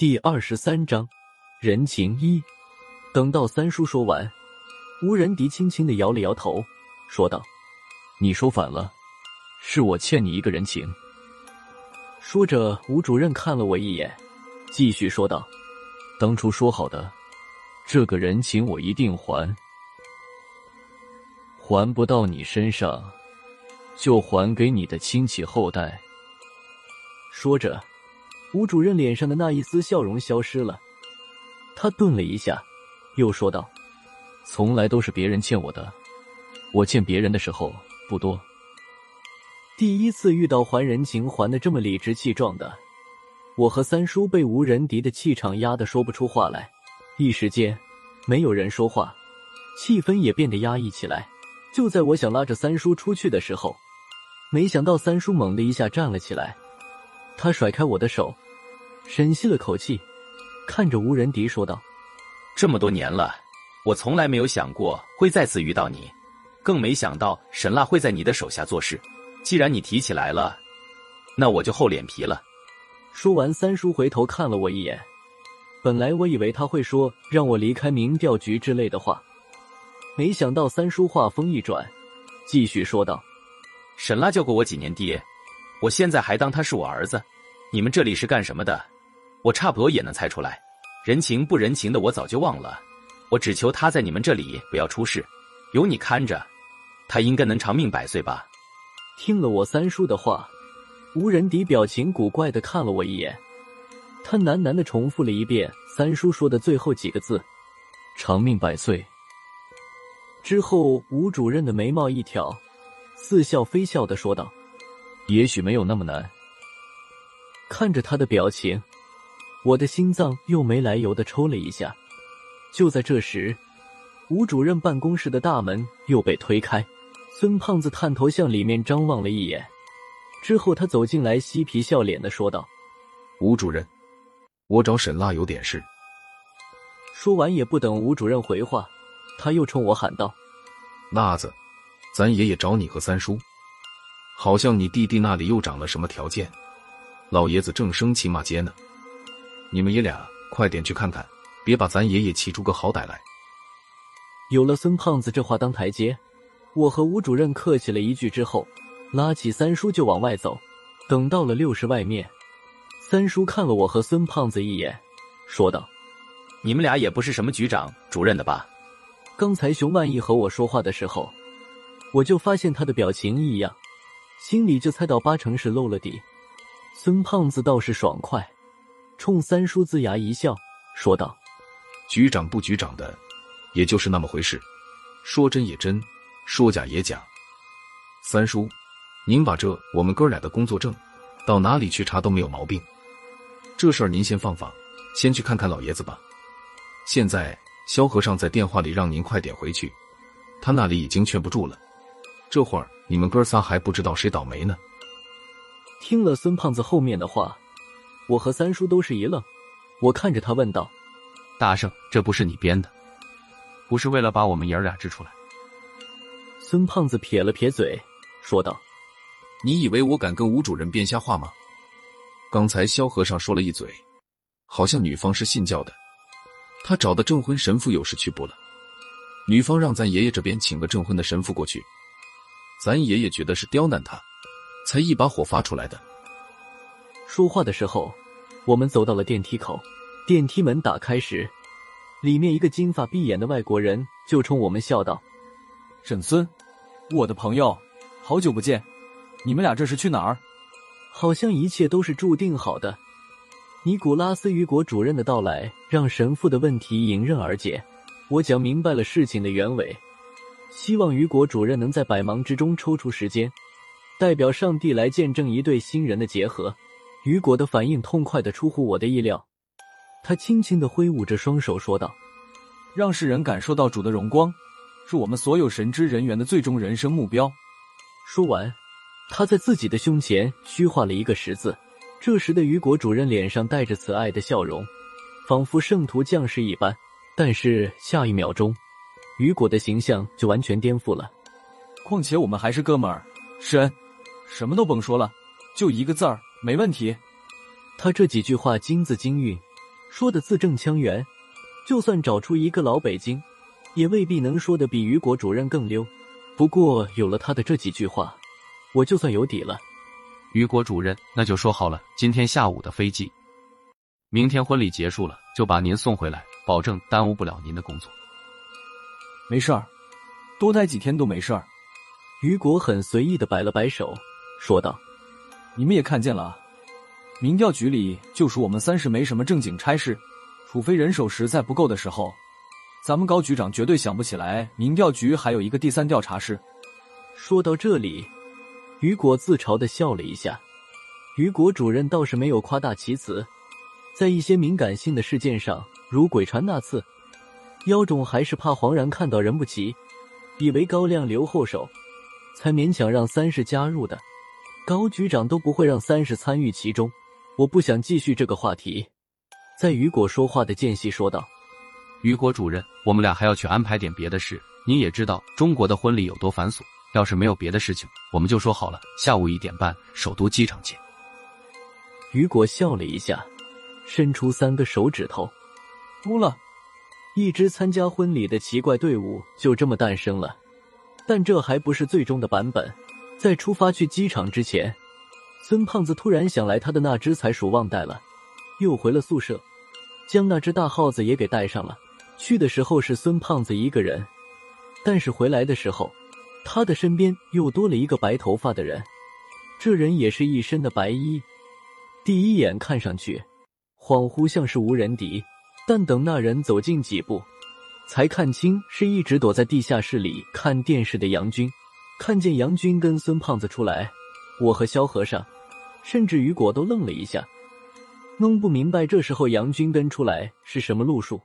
第二十三章人情一。等到三叔说完，吴仁迪轻轻的摇了摇头，说道：“你说反了，是我欠你一个人情。”说着，吴主任看了我一眼，继续说道：“当初说好的，这个人情我一定还，还不到你身上，就还给你的亲戚后代。”说着。吴主任脸上的那一丝笑容消失了，他顿了一下，又说道：“从来都是别人欠我的，我欠别人的时候不多。第一次遇到还人情还的这么理直气壮的，我和三叔被吴仁迪的气场压得说不出话来，一时间没有人说话，气氛也变得压抑起来。就在我想拉着三叔出去的时候，没想到三叔猛的一下站了起来。”他甩开我的手，深吸了口气，看着吴仁迪说道：“这么多年了，我从来没有想过会再次遇到你，更没想到沈辣会在你的手下做事。既然你提起来了，那我就厚脸皮了。”说完，三叔回头看了我一眼。本来我以为他会说让我离开民调局之类的话，没想到三叔话锋一转，继续说道：“沈辣叫过我几年爹。”我现在还当他是我儿子，你们这里是干什么的？我差不多也能猜出来，人情不人情的我早就忘了。我只求他在你们这里不要出事，有你看着，他应该能长命百岁吧。听了我三叔的话，吴仁迪表情古怪的看了我一眼，他喃喃的重复了一遍三叔说的最后几个字：“长命百岁。”之后，吴主任的眉毛一挑，似笑非笑的说道。也许没有那么难。看着他的表情，我的心脏又没来由的抽了一下。就在这时，吴主任办公室的大门又被推开，孙胖子探头向里面张望了一眼，之后他走进来，嬉皮笑脸的说道：“吴主任，我找沈辣有点事。”说完也不等吴主任回话，他又冲我喊道：“辣子，咱爷爷找你和三叔。”好像你弟弟那里又长了什么条件，老爷子正生气骂街呢。你们爷俩快点去看看，别把咱爷爷气出个好歹来。有了孙胖子这话当台阶，我和吴主任客气了一句之后，拉起三叔就往外走。等到了六室外面，三叔看了我和孙胖子一眼，说道：“你们俩也不是什么局长、主任的吧？”刚才熊万义和我说话的时候，我就发现他的表情异样。心里就猜到八成是露了底，孙胖子倒是爽快，冲三叔龇牙一笑，说道：“局长不局长的，也就是那么回事，说真也真，说假也假。三叔，您把这我们哥俩的工作证，到哪里去查都没有毛病。这事儿您先放放，先去看看老爷子吧。现在萧和尚在电话里让您快点回去，他那里已经劝不住了。这会儿。”你们哥仨还不知道谁倒霉呢。听了孙胖子后面的话，我和三叔都是一愣。我看着他问道：“大圣，这不是你编的？不是为了把我们爷儿俩支出来？”孙胖子撇了撇嘴，说道：“你以为我敢跟吴主任编瞎话吗？刚才萧和尚说了一嘴，好像女方是信教的，他找的证婚神父有事去不了，女方让咱爷爷这边请个证婚的神父过去。”咱爷爷觉得是刁难他，才一把火发出来的。说话的时候，我们走到了电梯口，电梯门打开时，里面一个金发碧眼的外国人就冲我们笑道：“沈孙，我的朋友，好久不见，你们俩这是去哪儿？”好像一切都是注定好的。尼古拉斯·雨果主任的到来让神父的问题迎刃而解，我讲明白了事情的原委。希望雨果主任能在百忙之中抽出时间，代表上帝来见证一对新人的结合。雨果的反应痛快的出乎我的意料，他轻轻的挥舞着双手说道：“让世人感受到主的荣光，是我们所有神职人员的最终人生目标。”说完，他在自己的胸前虚画了一个十字。这时的雨果主任脸上带着慈爱的笑容，仿佛圣徒降世一般。但是下一秒钟。雨果的形象就完全颠覆了。况且我们还是哥们儿，施恩，什么都甭说了，就一个字儿，没问题。他这几句话金字金韵，说的字正腔圆。就算找出一个老北京，也未必能说的比雨果主任更溜。不过有了他的这几句话，我就算有底了。雨果主任，那就说好了，今天下午的飞机，明天婚礼结束了就把您送回来，保证耽误不了您的工作。没事儿，多待几天都没事儿。雨果很随意的摆了摆手，说道：“你们也看见了，民调局里就属我们三是没什么正经差事，除非人手实在不够的时候，咱们高局长绝对想不起来民调局还有一个第三调查室。”说到这里，雨果自嘲的笑了一下。雨果主任倒是没有夸大其词，在一些敏感性的事件上，如鬼船那次，妖种还是怕黄然看到人不齐，以为高亮留后手。才勉强让三世加入的，高局长都不会让三世参与其中。我不想继续这个话题。在雨果说话的间隙说道：“雨果主任，我们俩还要去安排点别的事。您也知道中国的婚礼有多繁琐，要是没有别的事情，我们就说好了，下午一点半，首都机场见。”雨果笑了一下，伸出三个手指头，哭了，一支参加婚礼的奇怪队伍就这么诞生了。但这还不是最终的版本。在出发去机场之前，孙胖子突然想来他的那只财鼠忘带了，又回了宿舍，将那只大耗子也给带上了。去的时候是孙胖子一个人，但是回来的时候，他的身边又多了一个白头发的人。这人也是一身的白衣，第一眼看上去恍惚像是无人敌，但等那人走近几步。才看清是一直躲在地下室里看电视的杨军。看见杨军跟孙胖子出来，我和萧和尚，甚至雨果都愣了一下，弄不明白这时候杨军跟出来是什么路数。